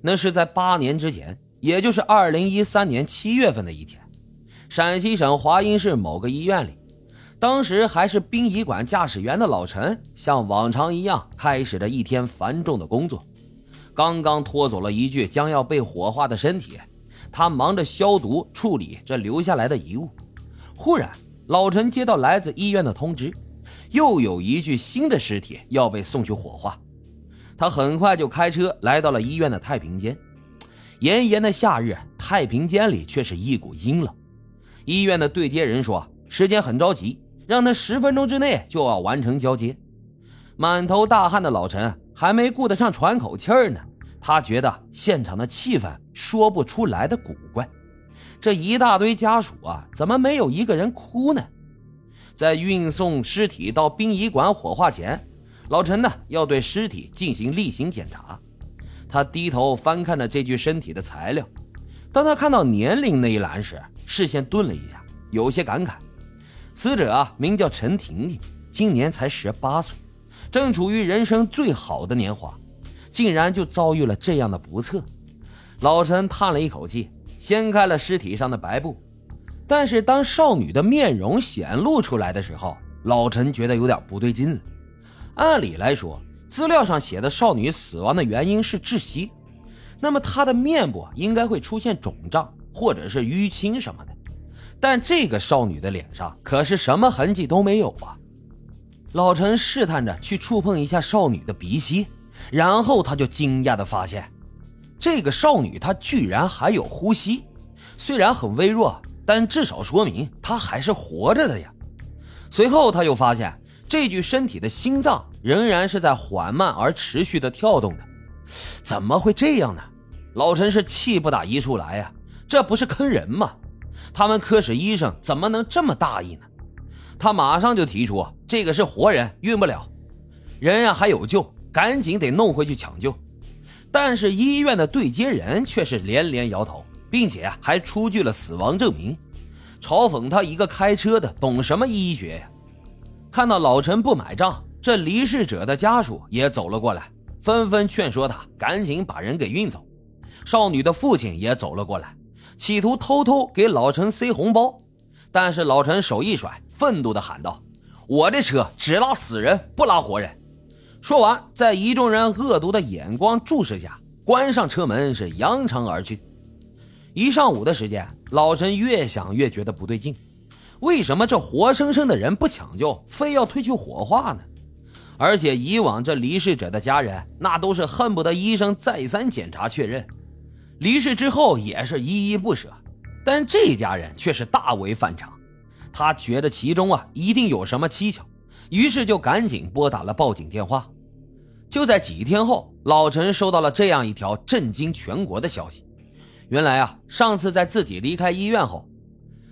那是在八年之前，也就是二零一三年七月份的一天，陕西省华阴市某个医院里，当时还是殡仪馆驾驶员的老陈，像往常一样开始了一天繁重的工作。刚刚拖走了一具将要被火化的身体，他忙着消毒处理这留下来的遗物。忽然，老陈接到来自医院的通知，又有一具新的尸体要被送去火化。他很快就开车来到了医院的太平间。炎炎的夏日，太平间里却是一股阴冷。医院的对接人说：“时间很着急，让他十分钟之内就要完成交接。”满头大汗的老陈还没顾得上喘口气儿呢，他觉得现场的气氛说不出来的古怪。这一大堆家属啊，怎么没有一个人哭呢？在运送尸体到殡仪馆火化前。老陈呢，要对尸体进行例行检查。他低头翻看着这具身体的材料，当他看到年龄那一栏时，视线顿了一下，有些感慨。死者啊，名叫陈婷婷，今年才十八岁，正处于人生最好的年华，竟然就遭遇了这样的不测。老陈叹了一口气，掀开了尸体上的白布。但是当少女的面容显露出来的时候，老陈觉得有点不对劲了。按理来说，资料上写的少女死亡的原因是窒息，那么她的面部应该会出现肿胀或者是淤青什么的，但这个少女的脸上可是什么痕迹都没有啊！老陈试探着去触碰一下少女的鼻息，然后他就惊讶的发现，这个少女她居然还有呼吸，虽然很微弱，但至少说明她还是活着的呀。随后他又发现。这具身体的心脏仍然是在缓慢而持续的跳动的，怎么会这样呢？老陈是气不打一处来呀，这不是坑人吗？他们科室医生怎么能这么大意呢？他马上就提出，这个是活人，运不了，人啊还有救，赶紧得弄回去抢救。但是医院的对接人却是连连摇头，并且还出具了死亡证明，嘲讽他一个开车的懂什么医学呀？看到老陈不买账，这离世者的家属也走了过来，纷纷劝说他赶紧把人给运走。少女的父亲也走了过来，企图偷偷给老陈塞红包，但是老陈手一甩，愤怒地喊道：“我的车只拉死人，不拉活人！”说完，在一众人恶毒的眼光注视下，关上车门，是扬长而去。一上午的时间，老陈越想越觉得不对劲。为什么这活生生的人不抢救，非要推去火化呢？而且以往这离世者的家人，那都是恨不得医生再三检查确认，离世之后也是依依不舍。但这家人却是大为反常，他觉得其中啊一定有什么蹊跷，于是就赶紧拨打了报警电话。就在几天后，老陈收到了这样一条震惊全国的消息：原来啊，上次在自己离开医院后。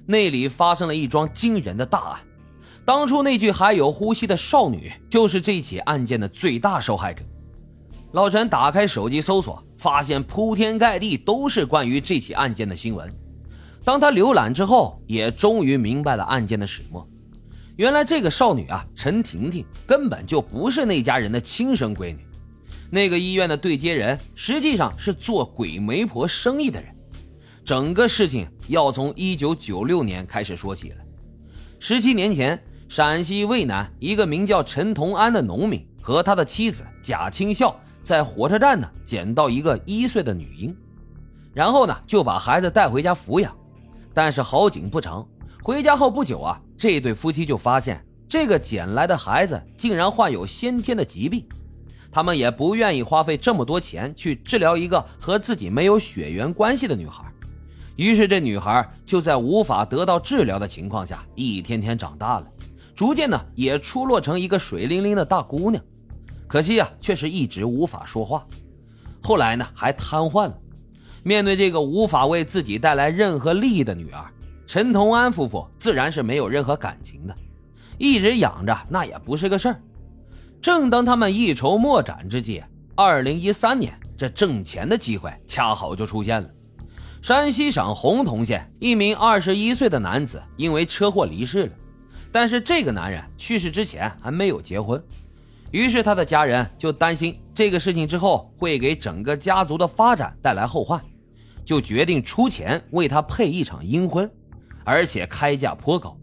那里发生了一桩惊人的大案，当初那具还有呼吸的少女就是这起案件的最大受害者。老陈打开手机搜索，发现铺天盖地都是关于这起案件的新闻。当他浏览之后，也终于明白了案件的始末。原来这个少女啊，陈婷婷根本就不是那家人的亲生闺女。那个医院的对接人实际上是做鬼媒婆生意的人。整个事情要从一九九六年开始说起了。十七年前，陕西渭南一个名叫陈同安的农民和他的妻子贾清孝在火车站呢捡到一个一岁的女婴，然后呢就把孩子带回家抚养。但是好景不长，回家后不久啊，这对夫妻就发现这个捡来的孩子竟然患有先天的疾病，他们也不愿意花费这么多钱去治疗一个和自己没有血缘关系的女孩。于是，这女孩就在无法得到治疗的情况下，一天天长大了，逐渐呢也出落成一个水灵灵的大姑娘。可惜啊，却是一直无法说话，后来呢还瘫痪了。面对这个无法为自己带来任何利益的女儿，陈同安夫妇自然是没有任何感情的，一直养着那也不是个事儿。正当他们一筹莫展之际，二零一三年，这挣钱的机会恰好就出现了。山西省洪洞县一名二十一岁的男子因为车祸离世了，但是这个男人去世之前还没有结婚。于是他的家人就担心这个事情之后会给整个家族的发展带来后患，就决定出钱为他配一场阴婚，而且开价颇高，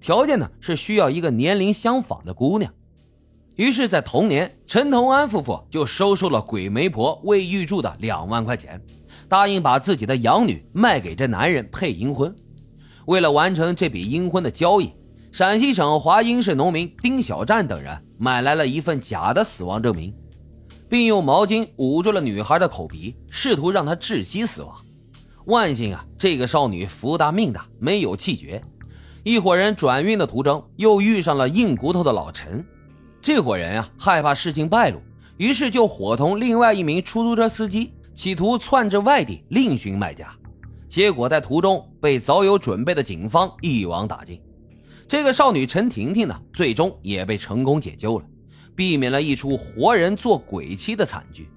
条件呢是需要一个年龄相仿的姑娘。于是，在同年，陈同安夫妇就收受了鬼媒婆魏玉柱的两万块钱，答应把自己的养女卖给这男人配阴婚。为了完成这笔阴婚的交易，陕西省华阴市农民丁小战等人买来了一份假的死亡证明，并用毛巾捂住了女孩的口鼻，试图让她窒息死亡。万幸啊，这个少女福大命大，没有气绝。一伙人转运的途中，又遇上了硬骨头的老陈。这伙人啊，害怕事情败露，于是就伙同另外一名出租车司机，企图窜至外地另寻卖家。结果在途中被早有准备的警方一网打尽。这个少女陈婷婷呢，最终也被成功解救了，避免了一出活人做鬼妻的惨剧。